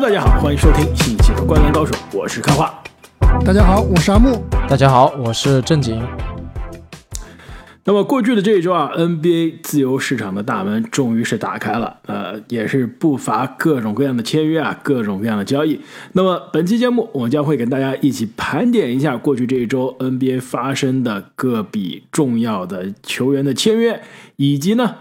大家好，欢迎收听新一期的《灌篮高手》，我是开花。大家好，我是阿木。大家好，我是正经。那么过去的这一周啊，NBA 自由市场的大门终于是打开了，呃，也是不乏各种各样的签约啊，各种各样的交易。那么本期节目，我将会跟大家一起盘点一下过去这一周 NBA 发生的各笔重要的球员的签约，以及呢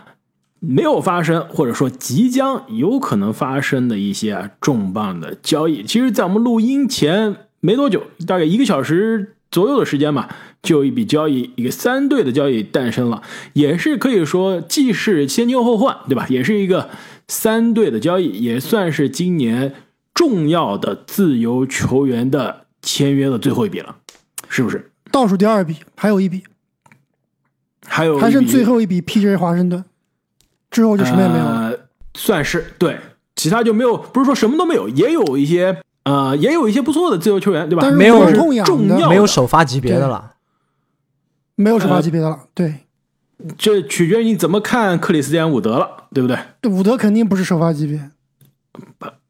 没有发生或者说即将有可能发生的一些啊重磅的交易。其实，在我们录音前没多久，大概一个小时左右的时间吧。就有一笔交易，一个三队的交易诞生了，也是可以说既是先 nieu 后换，对吧？也是一个三队的交易，也算是今年重要的自由球员的签约的最后一笔了，是不是？倒数第二笔，还有一笔，还有还剩最后一笔 P.J. 华盛顿，之后就什么也没有了。呃，算是对，其他就没有，不是说什么都没有，也有一些呃，也有一些不错的自由球员，对吧？但是没有痛痒重要没有首发级别的了。没有首呃发级别的了。对，这取决于你怎么看克里斯蒂安伍德了，对不对？对伍德肯定不是首发级别，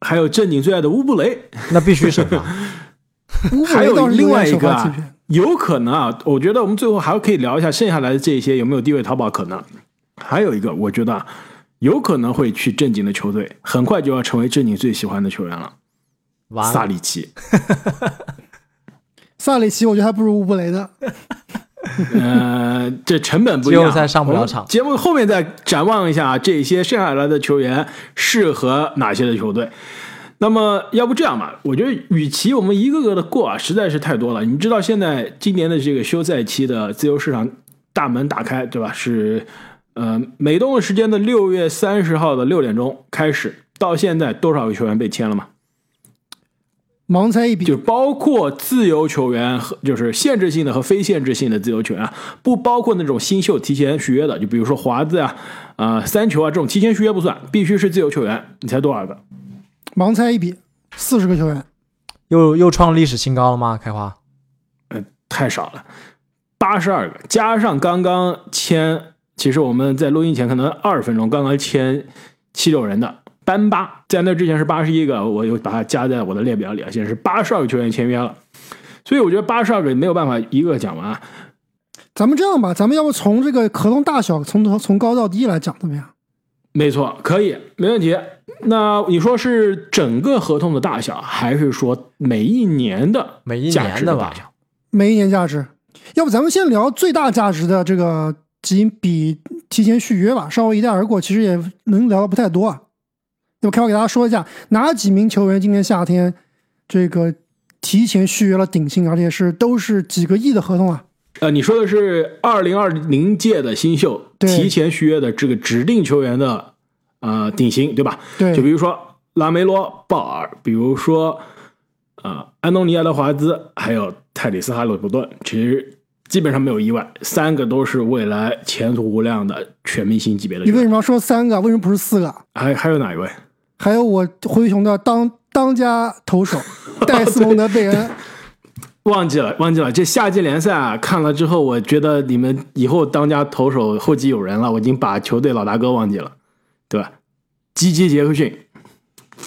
还有正经最爱的乌布雷，那必须首发。乌布还有雷倒是另外一个啊有可能啊，我觉得我们最后还可以聊一下剩下来的这些有没有低位淘宝可能。还有一个，我觉得啊，有可能会去正经的球队，很快就要成为正经最喜欢的球员了。萨里奇，萨里奇我觉得还不如乌布雷的。呃，这成本不一样，季后赛上不了场节目后面再展望一下这些剩下来的球员适合哪些的球队。那么，要不这样吧？我觉得，与其我们一个个的过啊，实在是太多了。你知道，现在今年的这个休赛期的自由市场大门打开，对吧？是呃，美东的时间的六月三十号的六点钟开始，到现在多少个球员被签了吗？盲猜一笔就，包括自由球员和就是限制性的和非限制性的自由球员啊，不包括那种新秀提前续约的，就比如说华子啊、啊、三球啊这种提前续约不算，必须是自由球员。你猜多少个？盲猜一笔，四十个球员。又又创历史新高了吗？开花，太少了，八十二个，加上刚刚签，其实我们在录音前可能二十分钟刚刚签七六人的班巴，在那之前是八十一个，我又把它加在我的列表里啊，现在是八十二个球员签约了，所以我觉得八十二个没有办法一个讲完啊。咱们这样吧，咱们要不从这个合同大小从头从高到低来讲，怎么样？没错，可以，没问题。那你说是整个合同的大小，还是说每一年的每一价年的吧？每一年价值，要不咱们先聊最大价值的这个几笔提前续约吧，稍微一带而过，其实也能聊的不太多啊。那么开我给大家说一下，哪几名球员今年夏天这个提前续约了顶薪，而且是都是几个亿的合同啊？呃，你说的是二零二零届的新秀提前续约的这个指定球员的呃顶薪，对吧？对，就比如说拉梅罗、鲍尔，比如说呃安东尼·爱德华兹，还有泰里斯·哈利伯顿，其实基本上没有意外，三个都是未来前途无量的全明星级别的。你为什么要说三个？为什么不是四个？还还有哪一位？还有我灰熊的当当家投手 戴斯蒙德·贝恩，忘记了，忘记了。这夏季联赛啊，看了之后，我觉得你们以后当家投手后继有人了。我已经把球队老大哥忘记了，对吧？基基·杰克逊，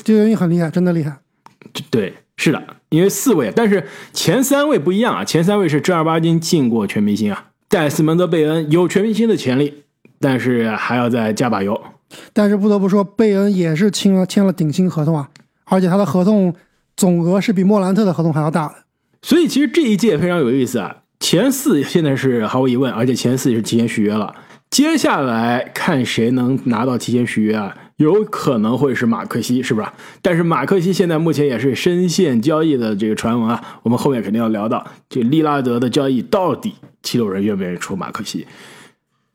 这个人很厉害，真的厉害。对，是的，因为四位，但是前三位不一样啊。前三位是正儿八经进过全明星啊，戴斯蒙德·贝恩有全明星的潜力，但是还要再加把油。但是不得不说，贝恩也是签了签了顶薪合同啊，而且他的合同总额是比莫兰特的合同还要大的。所以其实这一届非常有意思啊，前四现在是毫无疑问，而且前四也是提前续约了。接下来看谁能拿到提前续约啊？有可能会是马克西，是不是？但是马克西现在目前也是深陷交易的这个传闻啊，我们后面肯定要聊到这利拉德的交易到底七六人愿不愿意出马克西？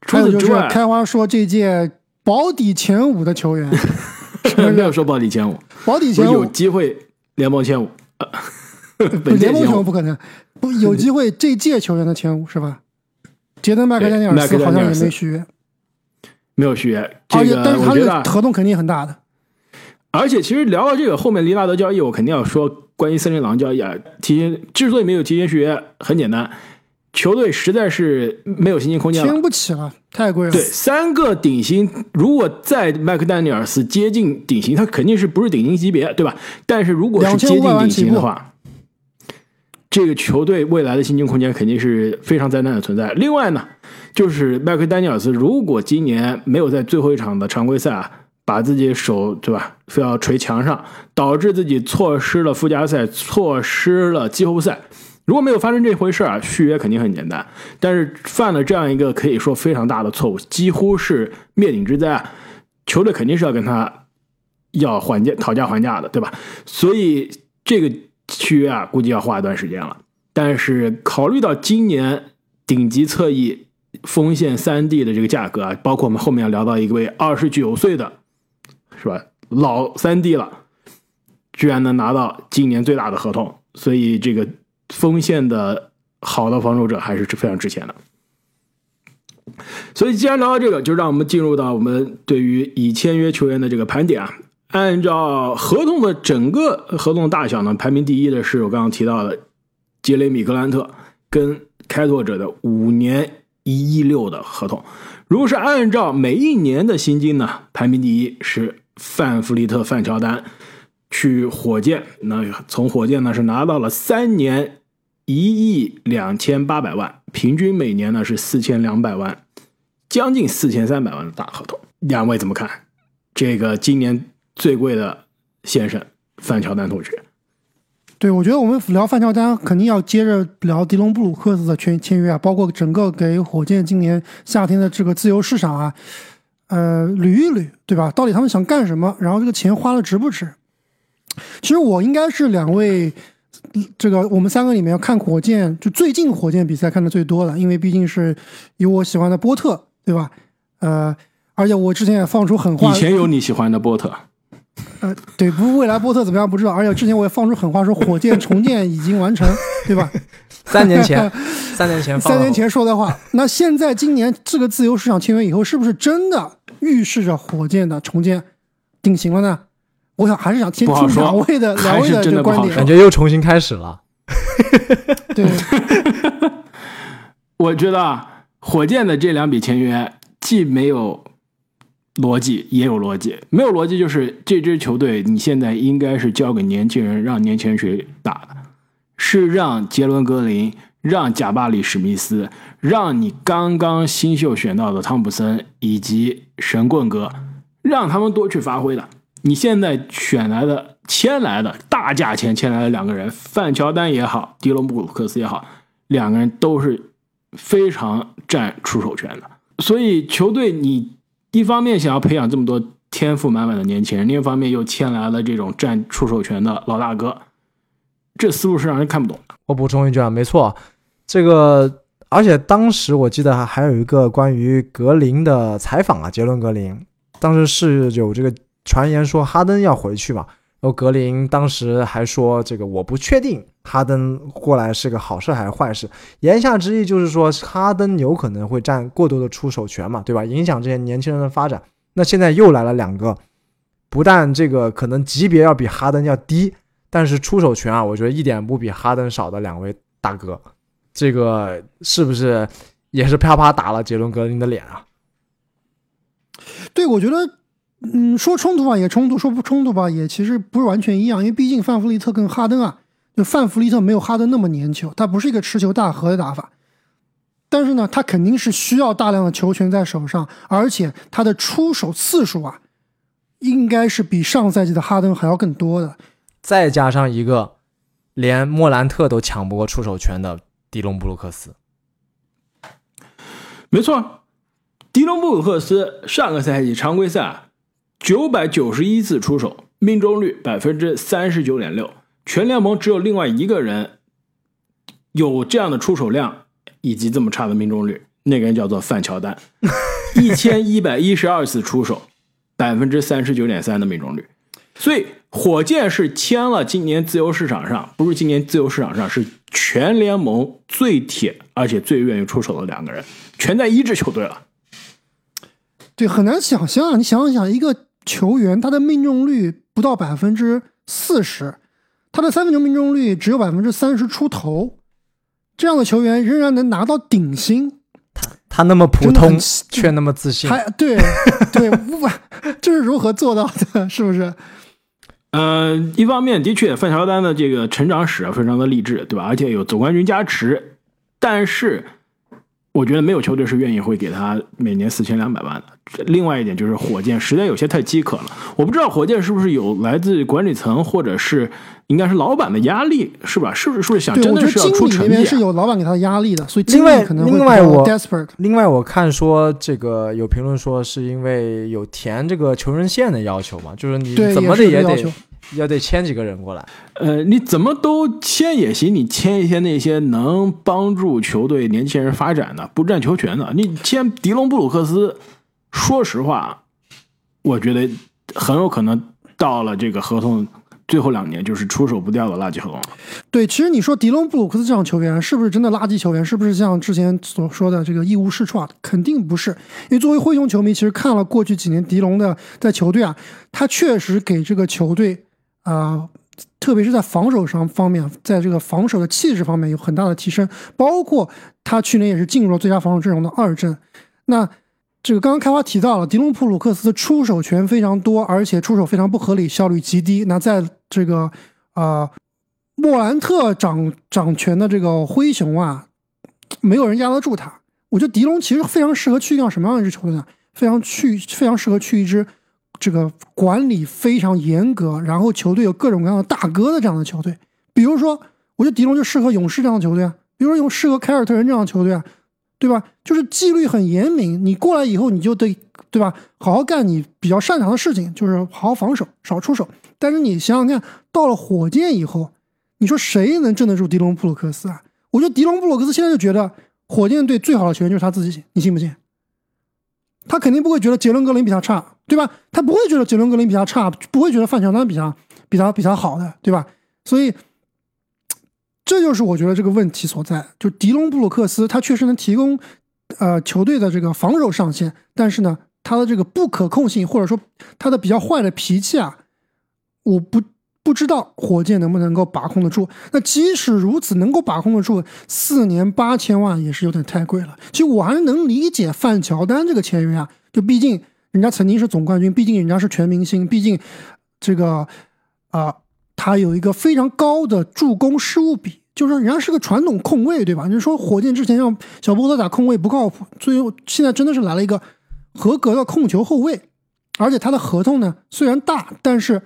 除此之外，开花说这届保底前五的球员，没有说保底前五，保底前五。有，机会联盟前五，呃 联盟前五不可能，不有机会这届球员的前五是吧？杰登麦克丹尼尔斯。好像也没续约，没有续约。这个但是他这我觉得合同肯定很大的。而且其实聊到这个后面，利拉德交易，我肯定要说关于森林狼交易啊。提前之所以没有提前续约，很简单，球队实在是没有薪金空间了签。不起了，太贵了。对，三个顶薪，如果在麦克丹尼尔斯接近顶薪，他肯定是不是顶薪级别，对吧？但是如果是接近顶薪的话，这个球队未来的薪金空间肯定是非常灾难的存在。另外呢，就是麦克丹尼尔斯如果今年没有在最后一场的常规赛啊，把自己手对吧，非要捶墙上，导致自己错失了附加赛，错失了季后赛。如果没有发生这回事啊，续约肯定很简单。但是犯了这样一个可以说非常大的错误，几乎是灭顶之灾啊！球队肯定是要跟他要还价、讨价还价的，对吧？所以这个续约啊，估计要花一段时间了。但是考虑到今年顶级侧翼锋线三 D 的这个价格啊，包括我们后面要聊到一位二十九岁的，是吧？老三 D 了，居然能拿到今年最大的合同，所以这个。锋线的好的防守者还是非常值钱的，所以既然聊到这个，就让我们进入到我们对于已签约球员的这个盘点啊。按照合同的整个合同大小呢，排名第一的是我刚刚提到的杰雷米·格兰特跟开拓者的五年一亿六的合同。如果是按照每一年的薪金呢，排名第一是范弗利特·范乔丹去火箭，那从火箭呢是拿到了三年。一亿两千八百万，平均每年呢是四千两百万，将近四千三百万的大合同。两位怎么看？这个今年最贵的先生范乔丹同学？对，我觉得我们聊范乔丹肯定要接着聊迪隆布鲁克斯的签签约啊，包括整个给火箭今年夏天的这个自由市场啊，呃，捋一捋，对吧？到底他们想干什么？然后这个钱花的值不值？其实我应该是两位。这个我们三个里面看火箭，就最近火箭比赛看的最多的，因为毕竟是有我喜欢的波特，对吧？呃，而且我之前也放出狠话，以前有你喜欢的波特，呃，对，不未来波特怎么样不知道，而且之前我也放出狠话说火箭重建已经完成，对吧？三年前，三年前，三年前说的话，那现在今年这个自由市场签约以后，是不是真的预示着火箭的重建定型了呢？我想还是想听听两位的两位的这个观点，感觉又重新开始了。对，我觉得啊，火箭的这两笔签约既没有逻辑，也有逻辑。没有逻辑就是这支球队你现在应该是交给年轻人，让年轻人去打的，是让杰伦格林、让贾巴里史密斯、让你刚刚新秀选到的汤普森以及神棍哥，让他们多去发挥的。你现在选来的、签来的大价钱签来的两个人，范乔丹也好，迪隆布鲁克斯也好，两个人都是非常占出手权的。所以球队你一方面想要培养这么多天赋满满的年轻人，另一方面又签来了这种占出手权的老大哥，这思路是让人看不懂的。我补充一句啊，没错，这个而且当时我记得还有一个关于格林的采访啊，杰伦格林当时是有这个。传言说哈登要回去嘛，然后格林当时还说这个我不确定哈登过来是个好事还是坏事，言下之意就是说哈登有可能会占过多的出手权嘛，对吧？影响这些年轻人的发展。那现在又来了两个，不但这个可能级别要比哈登要低，但是出手权啊，我觉得一点不比哈登少的两位大哥，这个是不是也是啪啪打了杰伦格林的脸啊？对，我觉得。嗯，说冲突吧也冲突，说不冲突吧也其实不是完全一样，因为毕竟范弗利特跟哈登啊，就范弗利特没有哈登那么粘球，他不是一个持球大核的打法，但是呢，他肯定是需要大量的球权在手上，而且他的出手次数啊，应该是比上赛季的哈登还要更多的，再加上一个连莫兰特都抢不过出手权的迪隆布鲁克斯，没错，迪隆布鲁克斯上个赛季常规赛。九百九十一次出手，命中率百分之三十九点六，全联盟只有另外一个人有这样的出手量以及这么差的命中率，那个人叫做范乔丹，一千一百一十二次出手，百分之三十九点三的命中率。所以火箭是签了今年自由市场上，不是今年自由市场上是全联盟最铁而且最愿意出手的两个人，全在一支球队了。对，很难想象，你想想一个。球员他的命中率不到百分之四十，他的三分球命中率只有百分之三十出头，这样的球员仍然能拿到顶薪，他他那么普通却那么自信，还对对，无法，这是如何做到的？是不是？呃，一方面的确，范乔丹的这个成长史啊非常的励志，对吧？而且有总冠军加持，但是我觉得没有球队是愿意会给他每年四千两百万的。另外一点就是火箭实在有些太饥渴了，我不知道火箭是不是有来自管理层或者是应该是老板的压力，是吧？是不是是不是想对，我觉得真的是要经理那边出成绩啊？是有老板给他的压力的，所以经另外可能另外我 desperate。另外，我看说这个有评论说是因为有填这个求人线的要求嘛，就是你，怎么的也得要得签几个人过来。呃，你怎么都签也行，你签一些那些能帮助球队年轻人发展的、不占球权的。你签迪隆布鲁克斯，说实话，我觉得很有可能到了这个合同最后两年就是出手不掉的垃圾合同了。对，其实你说迪隆布鲁克斯这样球员是不是真的垃圾球员？是不是像之前所说的这个一无是处啊？肯定不是。因为作为灰熊球迷，其实看了过去几年迪隆的在球队啊，他确实给这个球队啊、特别是在防守上方面，在这个防守的气质方面有很大的提升。包括他去年也是进入了最佳防守阵容的二阵。那这个刚刚开花提到了，迪隆普鲁克斯出手权非常多，而且出手非常不合理，效率极低。那在这个呃莫兰特掌掌权的这个灰熊啊，没有人压得住他。我觉得迪隆其实非常适合去一样什么样的一支球队呢？非常去非常适合去一支这个管理非常严格，然后球队有各种各样的大哥的这样的球队。比如说，我觉得迪隆就适合勇士这样的球队啊，比如说有适合凯尔特人这样的球队啊，对吧？就是纪律很严明，你过来以后你就得对吧，好好干你比较擅长的事情，就是好好防守，少出手。但是你想想看，到了火箭以后，你说谁能镇得住迪隆布鲁克斯啊？我觉得迪隆布鲁克斯现在就觉得火箭队最好的球员就是他自己，你信不信？他肯定不会觉得杰伦格林比他差，对吧？他不会觉得杰伦格林比他差，不会觉得范乔丹比他比他比他好的，对吧？所以这就是我觉得这个问题所在。就迪隆布鲁克斯，他确实能提供呃球队的这个防守上限，但是呢，他的这个不可控性或者说他的比较坏的脾气啊，我不不知道火箭能不能够把控得住。那即使如此，能够把控得住，四年八千万也是有点太贵了。其实我还是能理解范乔丹这个签约啊，就毕竟人家曾经是总冠军，毕竟人家是全明星，毕竟这个啊、他有一个非常高的助攻失误比。就是人家是个传统控卫，对吧？你说火箭之前让小波特打控卫不靠谱，最后现在真的是来了一个合格的控球后卫，而且他的合同呢虽然大，但是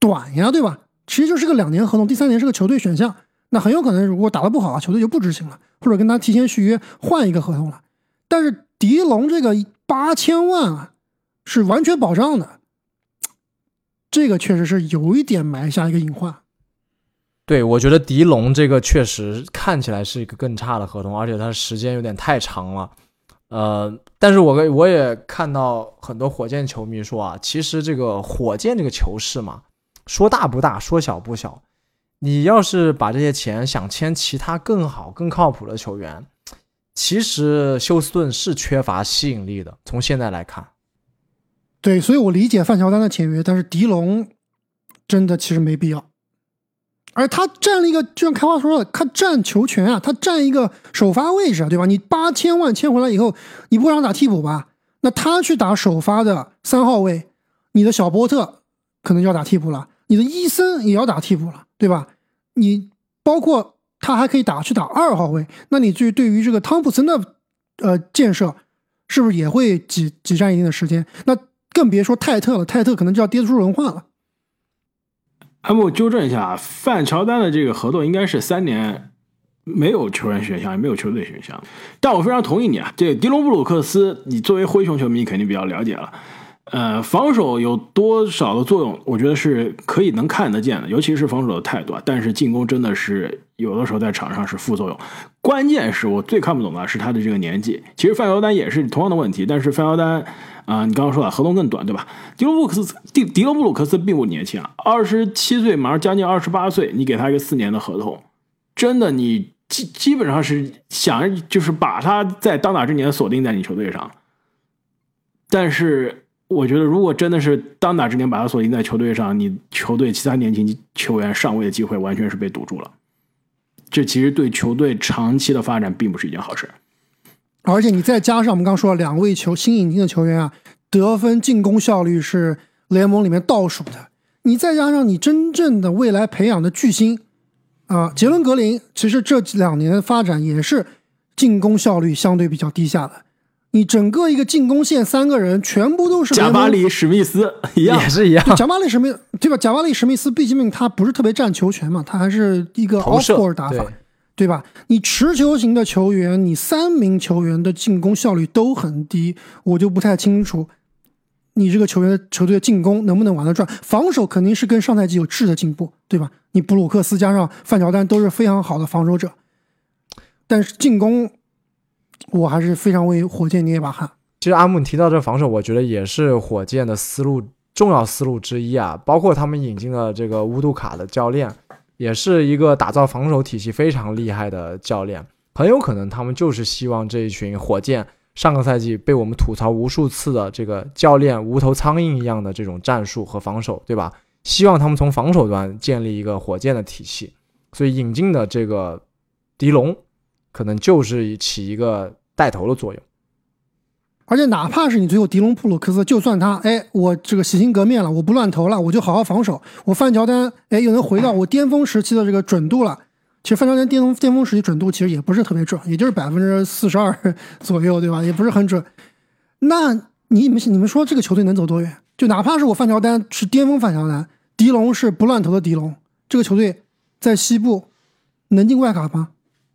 短呀，对吧？其实就是个两年合同，第三年是个球队选项，那很有可能如果打得不好啊，球队就不执行了，或者跟他提前续约换一个合同了。但是迪龙这个八千万啊，是完全保障的，这个确实是有一点埋下一个隐患。对，我觉得迪龙这个确实看起来是一个更差的合同，而且他时间有点太长了。呃，但是我我也看到很多火箭球迷说啊，其实这个火箭这个球市嘛，说大不大，说小不小。你要是把这些钱想签其他更好、更靠谱的球员，其实休斯顿是缺乏吸引力的。从现在来看，对，所以我理解范乔丹的签约，但是迪龙真的其实没必要。而他占了一个，就像开花说的，他占球权啊，他占一个首发位置啊，对吧？你八千万签回来以后，你不会让他打替补吧？那他去打首发的三号位，你的小波特可能就要打替补了，你的伊森也要打替补了，对吧？你包括他还可以打去打二号位，那你就对于这个汤普森的呃建设，是不是也会挤挤占一定的时间？那更别说泰特了，泰特可能就要跌出轮换了。那么我纠正一下，范乔丹的这个合同应该是三年，没有球员选项，也没有球队选项。但我非常同意你啊，这个迪隆布鲁克斯，你作为灰熊球迷肯定比较了解了。呃，防守有多少的作用，我觉得是可以能看得见的，尤其是防守的态度啊。但是进攻真的是有的时候在场上是副作用。关键是我最看不懂的是他的这个年纪。其实范乔丹也是同样的问题，但是范乔丹啊、你刚刚说了合同更短，对吧？迪罗布鲁克斯迪迪隆布鲁克斯并不年轻啊，二十七岁，马上将近二十八岁，你给他一个四年的合同，真的你基基本上是想就是把他在当打之年锁定在你球队上。但是我觉得，如果真的是当打之年把他锁定在球队上，你球队其他年轻球员上位的机会完全是被堵住了。这其实对球队长期的发展并不是一件好事。而且你再加上我们刚刚说了两位球新引进的球员啊，得分、进攻效率是联盟里面倒数的。你再加上你真正的未来培养的巨星啊，杰伦格林，其实这两年的发展也是进攻效率相对比较低下的。你整个一个进攻线三个人全部都是贾巴里、史密斯 一样，也是一样。贾巴里史密对吧？贾巴里史密斯毕竟他不是特别占球权嘛，他还是一个 off ball 打法。对吧？你持球型的球员，你三名球员的进攻效率都很低，我就不太清楚，你这个球员的球队的进攻能不能玩得转？防守肯定是跟上赛季有质的进步，对吧？你布鲁克斯加上范乔丹都是非常好的防守者，但是进攻，我还是非常为火箭捏一把汗。其实阿木你提到这防守，我觉得也是火箭的思路重要思路之一啊，包括他们引进了这个乌杜卡的教练。也是一个打造防守体系非常厉害的教练，很有可能他们就是希望这一群火箭上个赛季被我们吐槽无数次的这个教练无头苍蝇一样的这种战术和防守，对吧？希望他们从防守端建立一个火箭的体系，所以引进的这个迪龙可能就是起一个带头的作用。而且哪怕是你最后迪隆普鲁克斯，就算他哎，我这个洗心革面了，我不乱投了，我就好好防守，我范乔丹哎又能回到我巅峰时期的这个准度了。其实范乔丹巅峰巅峰时期准度其实也不是特别准，也就是百分之四十二 左右，对吧？也不是很准。那你们你们说这个球队能走多远？就哪怕是我范乔丹是巅峰范乔丹，迪龙是不乱投的迪龙，这个球队在西部能进外卡吗？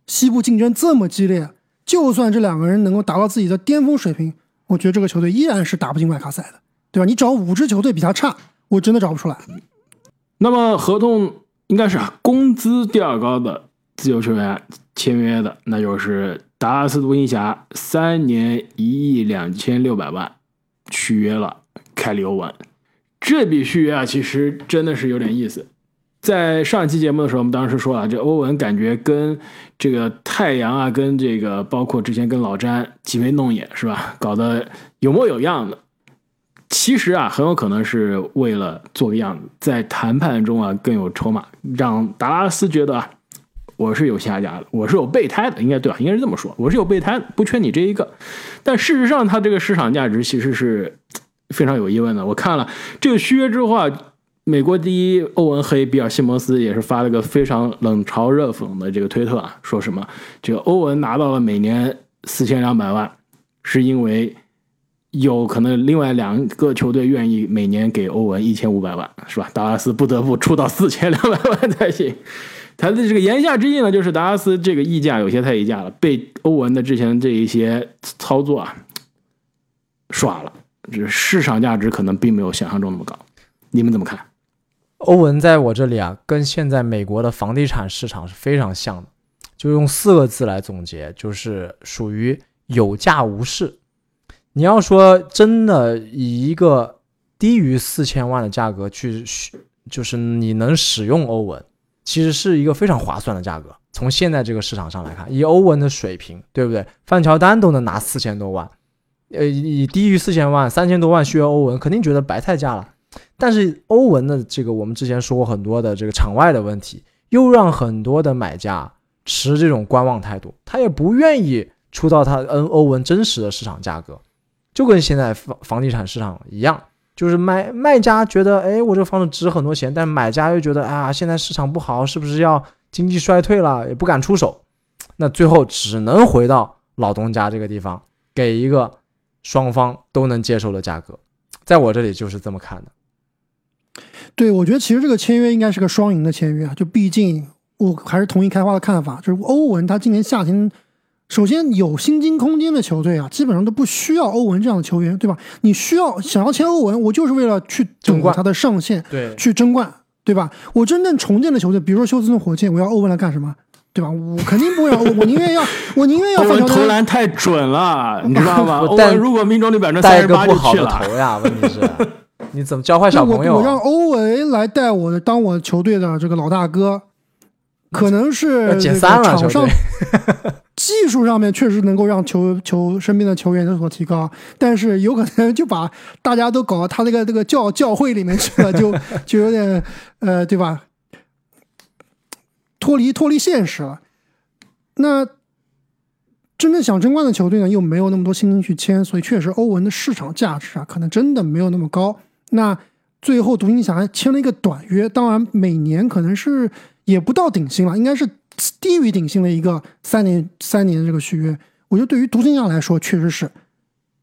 西部竞争这么激烈，就算这两个人能够达到自己的巅峰水平。我觉得这个球队依然是打不进外卡赛的，对吧？你找五支球队比他差，我真的找不出来。那么合同应该是工资第二高的自由球员签约的，那就是达拉斯独行侠三年一亿两千六百万续约了凯里欧文。这笔续约啊，其实真的是有点意思。在上一期节目的时候，我们当时说了，这欧文感觉跟这个太阳啊，跟这个包括之前跟老詹挤眉弄眼是吧？搞得有模有样的。其实啊，很有可能是为了做个样子，在谈判中啊更有筹码，让达拉斯觉得啊，我是有下家的，我是有备胎的，应该对吧？应该是这么说，我是有备胎，不缺你这一个。但事实上，他这个市场价值其实是非常有疑问的。我看了这个续约之后啊。美国第一欧文黑比尔西蒙斯也是发了个非常冷嘲热讽的这个推特啊，说什么这个欧文拿到了每年四千两百万，是因为有可能另外两个球队愿意每年给欧文一千五百万，是吧？达拉斯不得不出到四千两百万才行。他的这个言下之意呢，就是达拉斯这个溢价有些太溢价了，被欧文的之前这一些操作啊耍了，这市场价值可能并没有想象中那么高。你们怎么看？欧文在我这里啊，跟现在美国的房地产市场是非常像的，就用四个字来总结，就是属于有价无市。你要说真的以一个低于四千万的价格去，就是你能使用欧文，其实是一个非常划算的价格。从现在这个市场上来看，以欧文的水平，对不对？范乔丹都能拿四千多万，呃，以低于四千万、三千多万续约欧文，肯定觉得白菜价了。但是欧文的这个，我们之前说过很多的这个场外的问题，又让很多的买家持这种观望态度，他也不愿意出到他嗯欧文真实的市场价格，就跟现在房房地产市场一样，就是卖卖家觉得哎我这房子值很多钱，但买家又觉得啊现在市场不好，是不是要经济衰退了，也不敢出手，那最后只能回到老东家这个地方，给一个双方都能接受的价格，在我这里就是这么看的。对，我觉得其实这个签约应该是个双赢的签约啊，就毕竟我还是同意开花的看法，就是欧文他今年夏天，首先有薪金空间的球队啊，基本上都不需要欧文这样的球员，对吧？你需要想要签欧文，我就是为了去争冠他的上限，对，去争冠，对吧？我真正重建的球队，比如说休斯顿火箭，我要欧文来干什么？对吧？我肯定不会，我我宁愿要，我宁愿要。欧文投篮太准了，你知道吗？欧文如果命中率百分之三十八就去了。投呀，问题是。你怎么教坏小朋友？我让欧文来带我的，当我球队的这个老大哥，可能是 解散了。场上 技术上面确实能够让球球身边的球员有所提高，但是有可能就把大家都搞到他那个这个教教会里面去了，就就有点呃，对吧？脱离脱离现实了。那真正想争冠的球队呢，又没有那么多薪金去签，所以确实欧文的市场价值啊，可能真的没有那么高。那最后独行侠签了一个短约，当然每年可能是也不到顶薪了，应该是低于顶薪的一个三年三年的这个续约。我觉得对于独行侠来说，确实是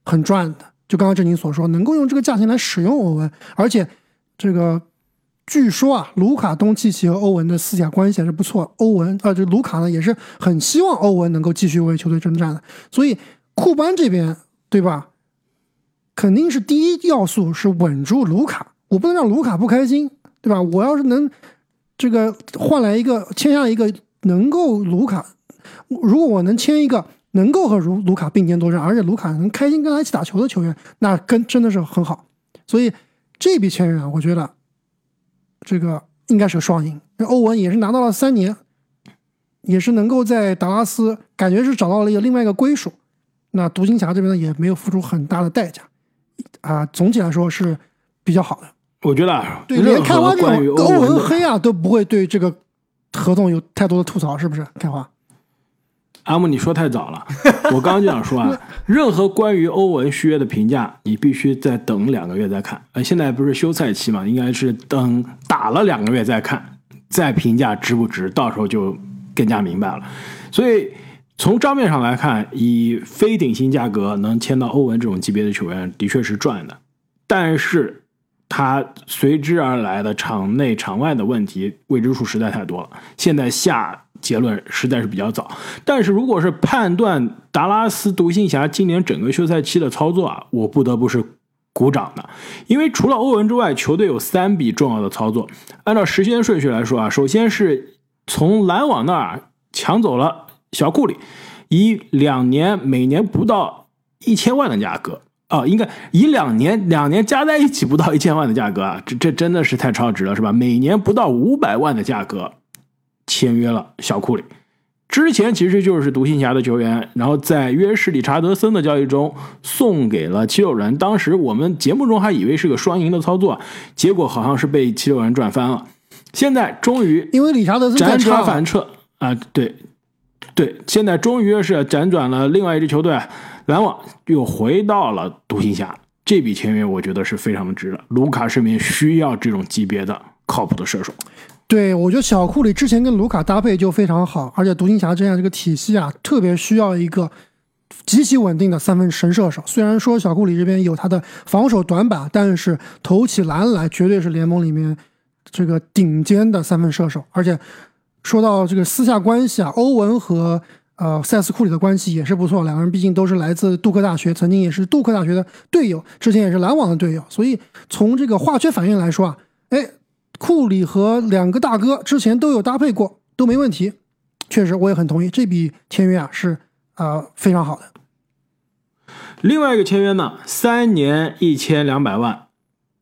很赚的。就刚刚正宁所说，能够用这个价钱来使用欧文，而且这个。据说啊，卢卡东契奇和欧文的私下关系还是不错。欧文啊，这卢卡呢也是很希望欧文能够继续为球队征战的。所以库班这边对吧，肯定是第一要素是稳住卢卡。我不能让卢卡不开心，对吧？我要是能这个换来一个签下一个能够卢卡，如果我能签一个能够和卢卢卡并肩作战，而且卢卡能开心跟他一起打球的球员，那跟真的是很好。所以这笔签约啊，我觉得。这个应该是个双赢，欧文也是拿到了三年，也是能够在达拉斯感觉是找到了一个另外一个归属。那独行侠这边呢也没有付出很大的代价，啊，总体来说是比较好的。我觉得对，连开花这种欧文黑啊都不会对这个合同有太多的吐槽，是不是？开花。阿木，你说太早了。我刚刚就想说啊，任何关于欧文续约的评价，你必须再等两个月再看。呃，现在不是休赛期嘛，应该是等打了两个月再看，再评价值不值，到时候就更加明白了。所以从账面上来看，以非顶薪价格能签到欧文这种级别的球员，的确是赚的。但是他随之而来的场内场外的问题未知数实在太多了。现在下。结论实在是比较早，但是如果是判断达拉斯独行侠今年整个休赛期的操作啊，我不得不是鼓掌的，因为除了欧文之外，球队有三笔重要的操作。按照时间顺序来说啊，首先是从篮网那儿抢走了小库里，以两年每年不到一千万的价格啊，应该以两年两年加在一起不到一千万的价格啊，这这真的是太超值了，是吧？每年不到五百万的价格。签约了小库里，之前其实就是独行侠的球员，然后在约什理查德森的交易中送给了七六人。当时我们节目中还以为是个双赢的操作，结果好像是被七六人赚翻了。现在终于因为理查德森辗转反侧啊，对对，现在终于是辗转了另外一支球队篮网，又回到了独行侠。这笔签约我觉得是非常的值的。卢卡身边需要这种级别的靠谱的射手。对，我觉得小库里之前跟卢卡搭配就非常好，而且独行侠这样这个体系啊，特别需要一个极其稳定的三分神射手。虽然说小库里这边有他的防守短板，但是投起篮来绝对是联盟里面这个顶尖的三分射手。而且说到这个私下关系啊，欧文和呃塞斯库里的关系也是不错，两个人毕竟都是来自杜克大学，曾经也是杜克大学的队友，之前也是篮网的队友，所以从这个化学反应来说啊，哎。库里和两个大哥之前都有搭配过，都没问题。确实，我也很同意这笔签约啊，是啊非常好的。另外一个签约呢，三年一千两百万，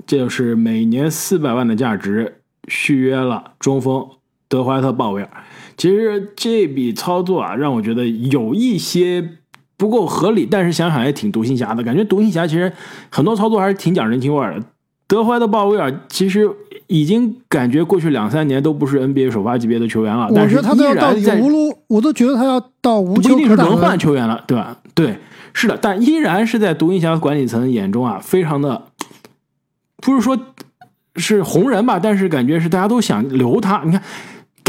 这就是每年四百万的价值续约了中锋德怀特鲍威尔。其实这笔操作啊，让我觉得有一些不够合理，但是想想也挺独行侠的感觉。独行侠其实很多操作还是挺讲人情味的。德怀特鲍威尔其实。已经感觉过去两三年都不是 NBA 首发级别的球员了，我觉得他都要到无路，我都觉得他要到无不一定是轮换球员了，对吧？对，是的，但依然是在独行侠管理层眼中啊，非常的不是说是红人吧，但是感觉是大家都想留他。你看，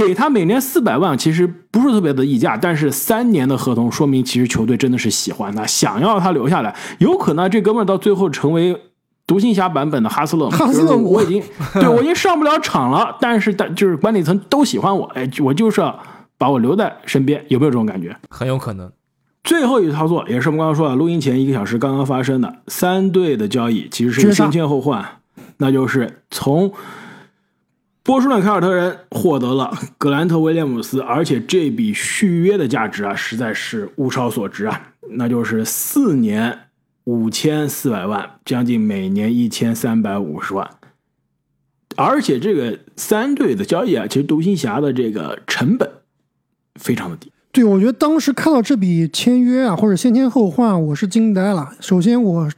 给他每年四百万，其实不是特别的溢价，但是三年的合同，说明其实球队真的是喜欢他，想要他留下来。有可能这哥们儿到最后成为。独行侠版本的哈斯勒姆，哈斯勒姆，我已经 对我已经上不了场了，但是但就是管理层都喜欢我，哎，我就是要把我留在身边，有没有这种感觉？很有可能。最后一个操作也是我们刚刚说的，录音前一个小时刚刚发生的三队的交易，其实是先签后换，那就是从波士顿凯尔特人获得了格兰特威廉姆斯，而且这笔续约的价值啊，实在是物超所值啊，那就是四年。五千四百万，将近每年一千三百五十万，而且这个三队的交易啊，其实独行侠的这个成本非常的低。对，我觉得当时看到这笔签约啊，或者先签后换，我是惊呆了。首先，我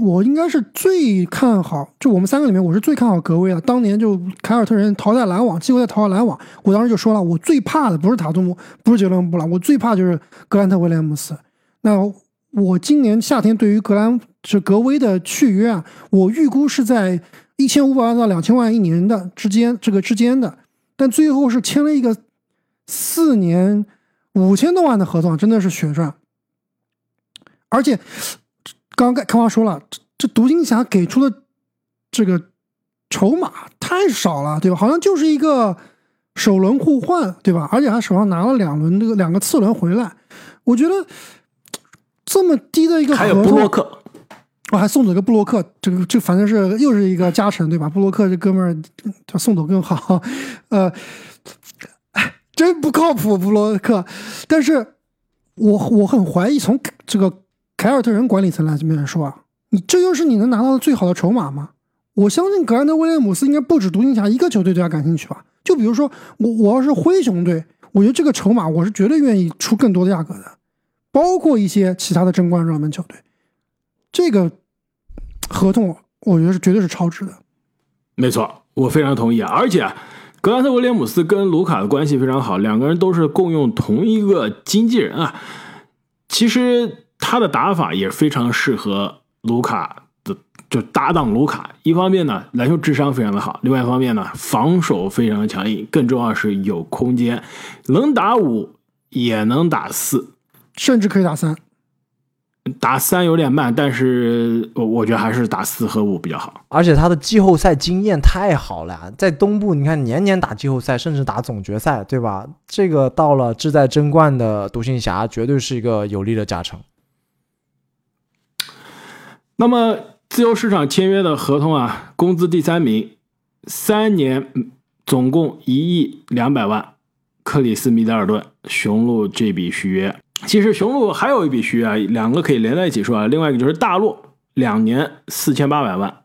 我应该是最看好，就我们三个里面，我是最看好格威的。当年就凯尔特人淘汰篮网，季后赛淘汰篮网，我当时就说了，我最怕的不是塔图姆，不是杰伦布朗，我最怕就是格兰特威廉姆斯。那我今年夏天对于格兰是格威的续约啊，我预估是在一千五百万到两千万一年的之间，这个之间的，但最后是签了一个四年五千多万的合同，真的是血赚。而且刚刚开花说了，这这独行侠给出的这个筹码太少了，对吧？好像就是一个首轮互换，对吧？而且还手上拿了两轮这个两个次轮回来，我觉得这么低的一个还有，布洛克，我还送走一个布洛克，这个这反正是又是一个加成，对吧？布洛克这哥们儿他送走更好，呃，哎真不靠谱，布洛克。但是我我很怀疑，从这个凯尔特人管理层来这边来说啊，你这就是你能拿到的最好的筹码吗？我相信格兰德威廉姆斯应该不止独行侠一个球队对他感兴趣吧？就比如说我我要是灰熊队，我觉得这个筹码我是绝对愿意出更多的价格的，包括一些其他的争冠热门球队。这个合同我觉得是绝对是超值的。没错，我非常同意啊！而且啊，格兰特威廉姆斯跟卢卡的关系非常好，两个人都是共用同一个经纪人啊。其实他的打法也非常适合卢卡的，就搭档卢卡。一方面呢，篮球智商非常的好；另外一方面呢，防守非常的强硬。更重要是有空间，能打五也能打四，甚至可以打三。打三有点慢，但是我我觉得还是打四和五比较好。而且他的季后赛经验太好了呀，在东部你看年年打季后赛，甚至打总决赛，对吧？这个到了志在争冠的独行侠，绝对是一个有力的加成。那么自由市场签约的合同啊，工资第三名，三年总共一亿两百万，克里斯·米德尔顿，雄鹿这笔续约。其实雄鹿还有一笔续约，两个可以连在一起说啊。另外一个就是大洛，两年四千八百万，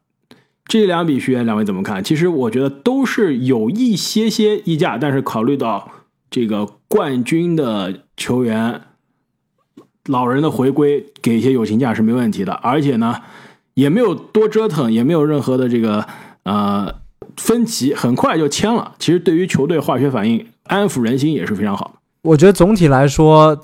这两笔续约两位怎么看？其实我觉得都是有一些些溢价，但是考虑到这个冠军的球员老人的回归，给一些友情价是没问题的。而且呢，也没有多折腾，也没有任何的这个呃分歧，很快就签了。其实对于球队化学反应，安抚人心也是非常好的。我觉得总体来说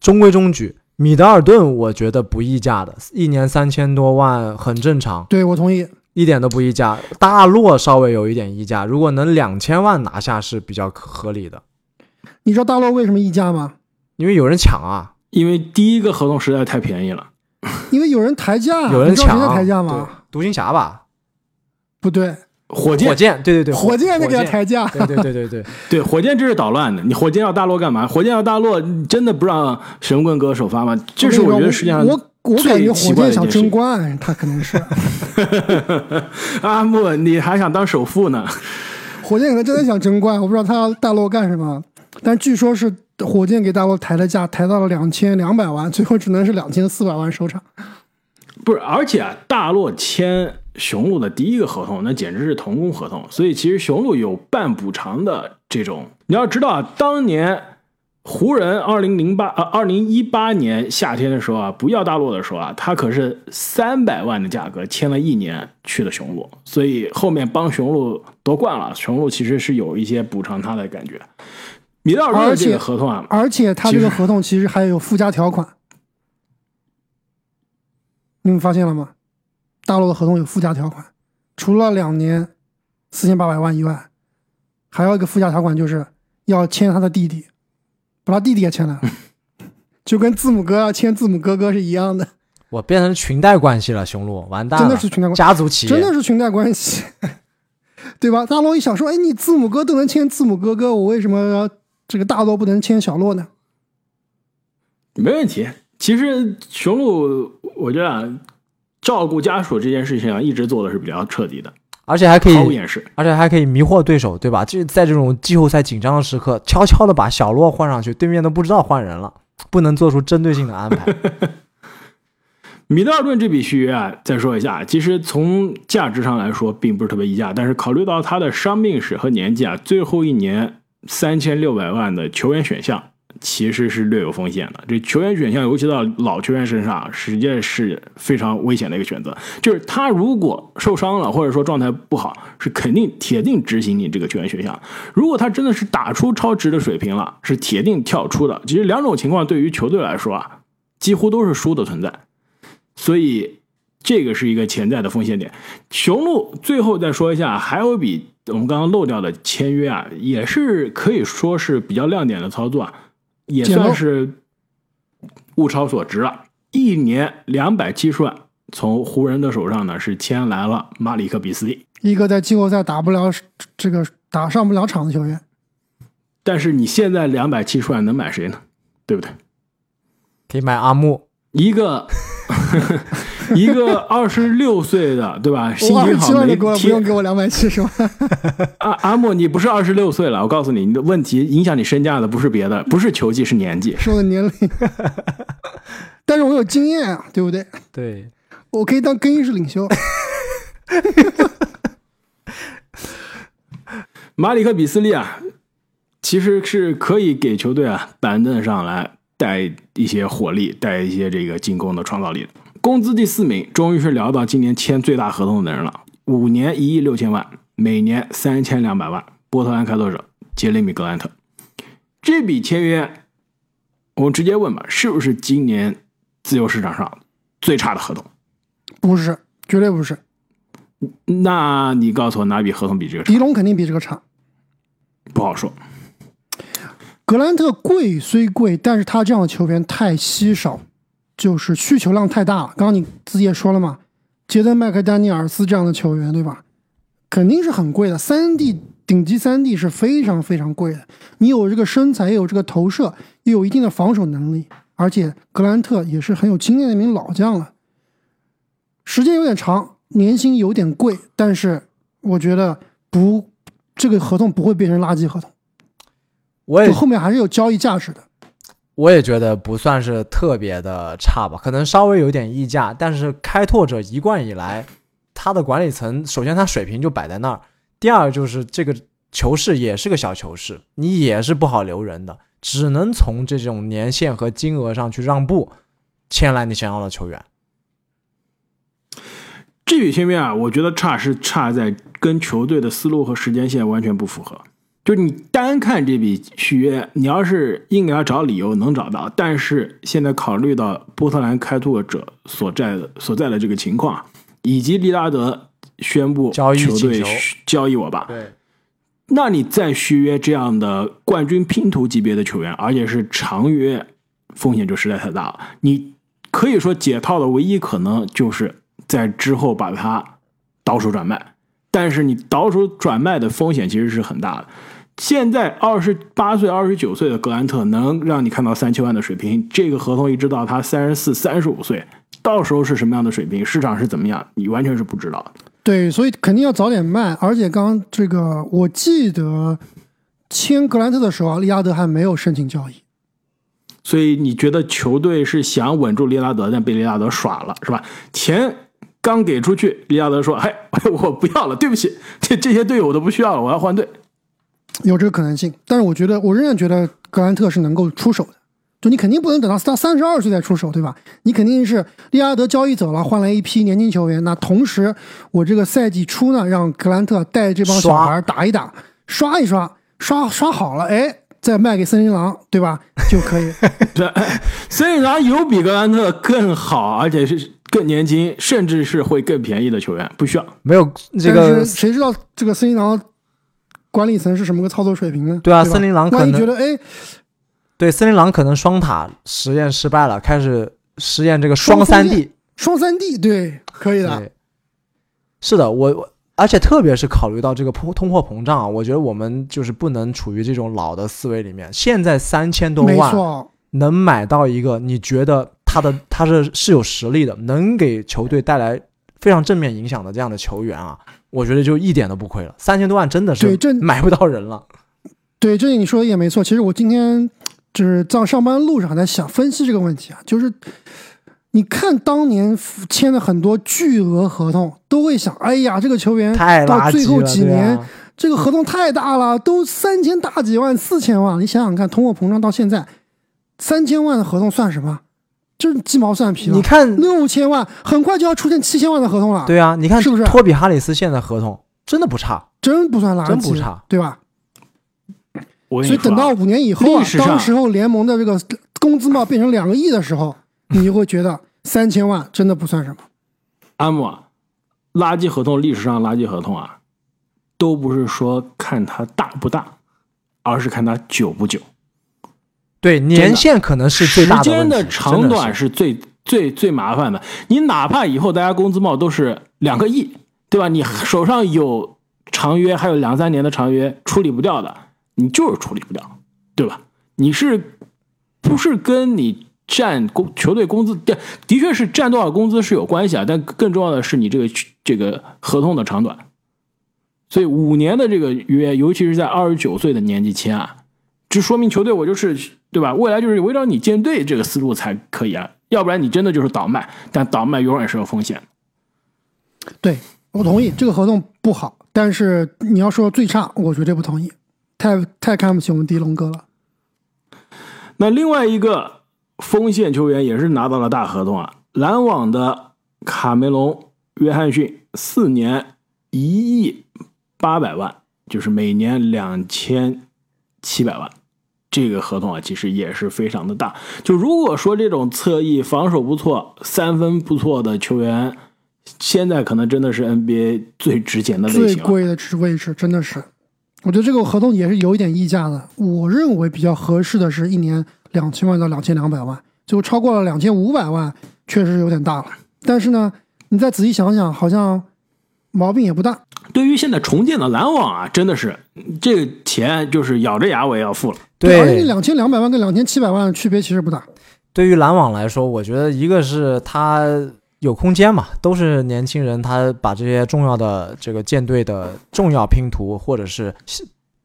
中规中矩。米德尔顿我觉得不溢价的，一年三千多万很正常，对我同意。一点都不溢价。大洛稍微有一点溢价，如果能两千万拿下是比较合理的，你知道大洛为什么溢价吗？因为有人抢啊，因为第一个合同实在太便宜了。因为有人抬价，有人你知道谁抢抬价吗？对独行侠吧，不对，火箭火箭，对对 对，火箭那个抬价。对对对对对，对火箭这是捣乱的，你火箭要大洛干嘛？火箭要大洛真的不让神棍哥首发吗？这是我觉得世界上我我感觉火箭想争冠，他可能是 阿木，你还想当首富呢？火箭可能真的想争冠，我不知道他要大洛干什么。但据说是火箭给大洛抬了价，抬到了两千两百万，最后只能是两千四百万收场。不是，而且啊，大洛签雄鹿的第一个合同，那简直是童工合同，所以其实雄鹿有半补偿的这种。你要知道啊，当年湖人二零零八啊二零一八年夏天的时候啊，不要大洛的时候啊，他可是三百万的价格签了一年去了雄鹿，所以后面帮雄鹿夺冠了，雄鹿其实是有一些补偿他的感觉。米德尔顿这而且个合同啊，而且他这个合同其实还有附加条款，你们发现了吗？大陆的合同有附加条款，除了两年四千八百万以外，还有一个附加条款就是要签他的弟弟，把他弟弟也签了，就跟字母哥要签字母哥哥是一样的，我变成裙带关系了，雄鹿。完蛋了，真的是裙带关系，家族企业，真的是裙带关系，对吧？大陆一想说，哎，你字母哥都能签字母哥哥，我为什么要这个大洛不能签小洛呢？没问题。其实雄鹿，我觉得啊，照顾家属这件事情啊，一直做的是比较彻底的，而且还可以毫无掩饰。而且还可以迷惑对手，对吧？这在这种季后赛紧张的时刻，悄悄的把小洛换上去，对面都不知道换人了，不能做出针对性的安排。米德尔顿这笔续约啊，再说一下，其实从价值上来说，并不是特别溢价，但是考虑到他的伤病史和年纪啊，最后一年三千六百万的球员选项，其实是略有风险的。这球员选项，尤其到老球员身上，实际是非常危险的一个选择。就是他如果受伤了，或者说状态不好，是肯定铁定执行你这个球员选项。如果他真的是打出超值的水平了，是铁定跳出的。其实两种情况对于球队来说啊，几乎都是输的存在。所以这个是一个潜在的风险点。雄鹿最后再说一下，还有比我们刚刚漏掉的签约啊，也是可以说是比较亮点的操作啊，也算是物超所值了。一年两百七十万，从湖人的手上呢是签来了马里克比斯利。一个在季后赛打不了这个打上不了场的球员，但是你现在两百七十万能买谁呢？对不对？可以买阿木，一个 一个二十六岁的，对吧？心情好没我，不用给我两百七十万。阿 阿莫，你不是二十六岁了，我告诉你，你的问题影响你身价的不是别的，不是球技，是年纪。是我的年龄，但是我有经验啊，对不对？对，我可以当更衣室领袖。马里克比斯利啊，其实是可以给球队啊板凳上来带一些火力，带一些这个进攻的创造力的。工资第四名，终于是聊到今年签最大合同的人了，五年一亿六千万，每年三千两百万。波特兰开拓者杰雷米格兰特，这笔签约，我直接问吧，是不是今年自由市场上最差的合同？不是，绝对不是。那你告诉我哪笔合同比这个差？迪龙肯定比这个差。不好说。格兰特贵虽贵，但是他这样的球员太稀少，就是需求量太大了。刚刚你自己也说了嘛，杰登麦克丹尼尔斯这样的球员，对吧？肯定是很贵的。三 D 顶级三 D 是非常非常贵的。你有这个身材，也有这个投射，也有一定的防守能力，而且格兰特也是很有经验的一名老将了。时间有点长，年薪有点贵，但是我觉得不，这个合同不会变成垃圾合同。我也就后面还是有交易价值的。我也觉得不算是特别的差吧，可能稍微有点溢价，但是开拓者一贯以来，他的管理层首先他水平就摆在那儿，第二就是这个球市也是个小球市，你也是不好留人的，只能从这种年限和金额上去让步，签来你想要的球员。这笔签约啊，我觉得差是差在跟球队的思路和时间线完全不符合。就你单看这笔续约，你要是硬给他找理由能找到，但是现在考虑到波特兰开拓者所在的所在的这个情况，以及利拉德宣布交易球队交易我吧，对，那你再续约这样的冠军拼图级别的球员，而且是长约，风险就实在太大了。你可以说解套的唯一可能就是在之后把他倒手转卖，但是你倒手转卖的风险其实是很大的。现在二十八岁、二十九岁的格兰特能让你看到三千万的水平，这个合同一直到他三十四、三十五岁，到时候是什么样的水平，市场是怎么样，你完全是不知道的。对，所以肯定要早点卖。而且刚刚这个，我记得签格兰特的时候啊，利拉德还没有申请交易。所以你觉得球队是想稳住利拉德，但被利拉德耍了，是吧？钱刚给出去，利拉德说：“嘿，我不要了，对不起，这这些队友我都不需要了，我要换队。有这个可能性，但是我觉得，我仍然觉得格兰特是能够出手的。就你肯定不能等到他三十二岁再出手，对吧？你肯定是利拉德交易走了，换来一批年轻球员。那同时，我这个赛季初呢，让格兰特带这帮小孩打一打，刷一刷，刷刷好了，哎，再卖给森林狼，对吧？就可以。这哎森林狼有比格兰特更好，而且是更年轻，甚至是会更便宜的球员，不需要。没有这个谁知道这个森林狼管理层是什么个操作水平呢？对啊森林狼可能觉得哎，对森林狼可能双塔实验失败了，开始实验这个双三 D。双三 D 对，可以的。是的，我我而且特别是考虑到这个通通货膨胀啊，我觉得我们就是不能处于这种老的思维里面。现在三千多万，能买到一个你觉得他的他是是有实力的，能给球队带来非常正面影响的这样的球员啊，我觉得就一点都不亏了。三千多万真的是对这买不到人了。对，这你说的也没错。其实我今天就是在上班路上还在想分析这个问题啊，就是你看当年签的很多巨额合同，都会想，哎呀，这个球员太到最后几年，啊这个合同太大了，都三千大几万、四千万。你想想看，通货膨胀到现在，三千万的合同算什么？这鸡毛蒜皮了。你看，六千万，很快就要出现七千万的合同了。对啊，你看是不是托比哈里斯现在合同真的不差，真不算垃圾，真不差，对吧？所以等到五年以后啊当时候联盟的这个工资帽变成两个亿的时候，你就会觉得三千万真的不算什么。阿姆啊，垃圾合同历史上垃圾合同啊，都不是说看它大不大，而是看它久不久。对，年限可能是最大时间的长短是最最最麻烦的。你哪怕以后大家工资帽都是两个亿，对吧？你手上有长约，还有两三年的长约处理不掉的，你就是处理不掉，对吧？你是不是跟你占工球队工资的的确是占多少工资是有关系啊？但更重要的是你这个这个合同的长短。所以五年的这个约，尤其是在二十九岁的年纪签啊，这说明球队我就是对吧？未来就是围绕你建队这个思路才可以啊，要不然你真的就是倒卖，但倒卖永远是有风险。对我同意这个合同不好，但是你要说最差，我绝对不同意，太太看不起我们迪龙哥了。那另外一个锋线球员也是拿到了大合同啊，篮网的卡梅隆·约翰逊四年一亿八百万，就是每年两千七百万。这个合同啊，其实也是非常的大。就如果说这种侧翼防守不错、三分不错的球员，现在可能真的是 NBA 最值钱的类型了。最贵的位置真的是，我觉得这个合同也是有一点溢价的。我认为比较合适的是一年两千万到两千两百万，就超过了两千五百万，确实有点大了。但是呢，你再仔细想想，好像毛病也不大。对于现在重建的篮网啊，真的是这个钱就是咬着牙我也要付了。对，两千两百万跟两千七百万的区别其实不大。对于篮网来说，我觉得一个是他有空间嘛，都是年轻人，他把这些重要的这个舰队的重要拼图或者是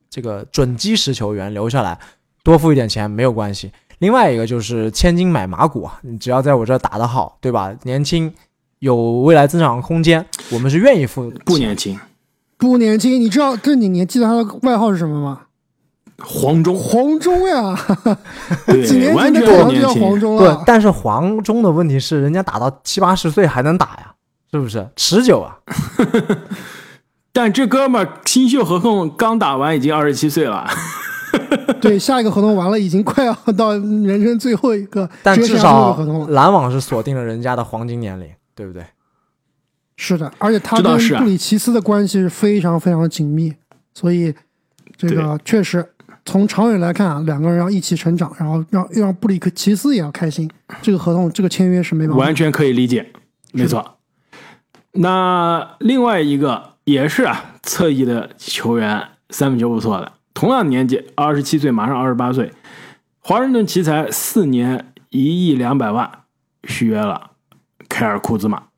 这个准基石球员留下来，多付一点钱没有关系。另外一个就是千金买马骨啊，你只要在我这儿打得好，对吧？年轻有未来增长空间，我们是愿意付不年轻，不年轻，你知道这你你记得他的外号是什么吗？黄忠，黄忠呀，对几年完前全不年的口号就叫黄忠了，。对但是黄忠的问题是，人家打到七八十岁还能打呀，是不是？持久啊。但这哥们儿新秀合同刚打完，已经二十七岁了。对，下一个合同完了，已经快要到人生最后一个但至少。篮网是锁定了人家的黄金年龄，对不对？是的，而且他跟布里奇斯的关系是非常非常紧密，所以这个确实从长远来看啊，两个人要一起成长，然后让又让布里克奇斯也要开心，这个合同这个签约是没办法。完全可以理解，没错。那另外一个也是啊，侧翼的球员，三分球不错的，同样年纪，二十七岁，马上二十八岁，华盛顿奇才四年一亿两百万续约了凯尔库兹马。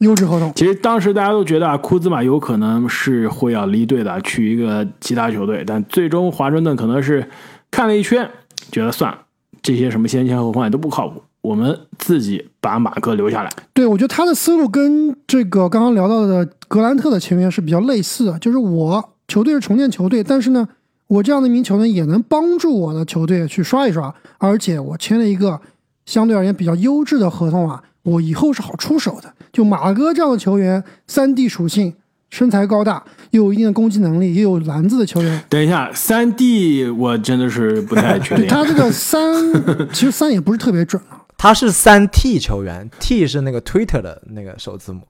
优质合同，其实当时大家都觉得啊，库兹马有可能是会要离队的，去一个其他球队，但最终华盛顿可能是看了一圈，觉得算了，这些什么先签后换都不靠谱，我们自己把马哥留下来。对我觉得他的思路跟这个刚刚聊到的格兰特的签约是比较类似的，就是我球队是重建球队，但是呢，我这样的一名球员也能帮助我的球队去刷一刷，而且我签了一个相对而言比较优质的合同啊，我以后是好出手的。就马哥这样的球员，三 D 属性，身材高大，又有一定的攻击能力，也有篮子的球员，等一下，三 D 我真的是不太确定。对 他这个三，其实三也不是特别准啊。他是三 T 球员，T 是那个 Twitter 的那个首字母。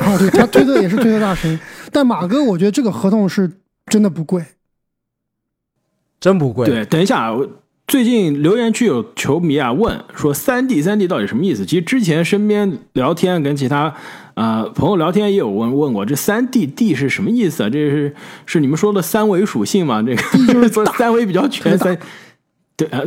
啊，对他推特也是推特大神，但马哥我觉得这个合同是真的不贵。真不贵。对，等一下，我最近留言区有球迷啊问说三 D 三 D 到底什么意思？其实之前身边聊天跟其他呃朋友聊天也有问问过，这三 D D 是什么意思啊？这是是你们说的三维属性吗？这个就是说三维比较全三。对啊，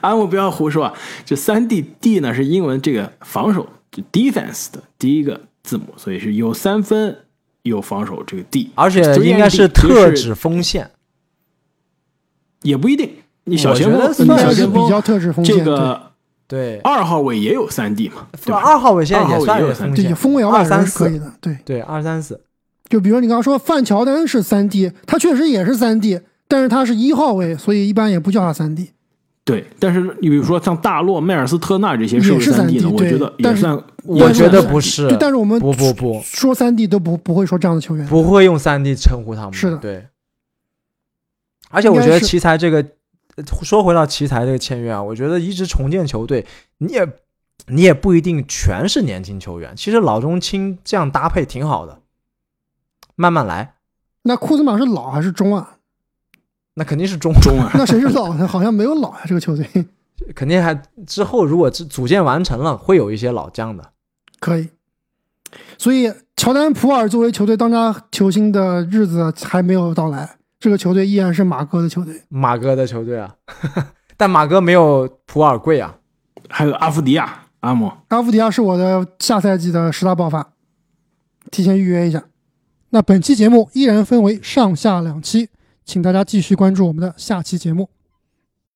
安我不要胡说啊！这三 D D 呢是英文这个防守就 defense 的第一个字母，所以是有三分有防守这个 D，而且 3D 应该是特指锋线。也不一定。你小前锋，你小前锋比较特质锋线，这个对，二号位也有三 D 嘛，对吧？二号位现在也算也有三 D，锋线，对对锋位摇摆二三四，可以的。对，对二三四。就比如你刚刚说范乔丹是三 D，他确实也是三 D，但是他是一号位，所以一般也不叫他三 D。对，但是你比如说像大洛、迈尔斯特纳这些是不也是三 D 呢？3D 我觉得但是也算我觉得不是对，，但是我们不不不说三 D 都不不会说这样的球员，不会用三 D 称呼他们。是的对。而且我觉得奇才这个，呃说回到奇才这个签约啊，我觉得一直重建球队，你也你也不一定全是年轻球员，其实老中青这样搭配挺好的，慢慢来，那库兹马是老还是中啊？那肯定是中中啊。那谁是老呢？好像没有老啊，这个球队 肯定还之后如果组组建完成了，会有一些老将的。可以。所以，乔丹普尔作为球队当家球星的日子还没有到来，这个球队依然是马哥的球队。马哥的球队啊，但马哥没有普尔贵啊。还有阿夫迪亚、阿姆，阿夫迪亚是我的下赛季的十大爆发，提前预约一下。那本期节目依然分为上下两期，请大家继续关注我们的下期节目。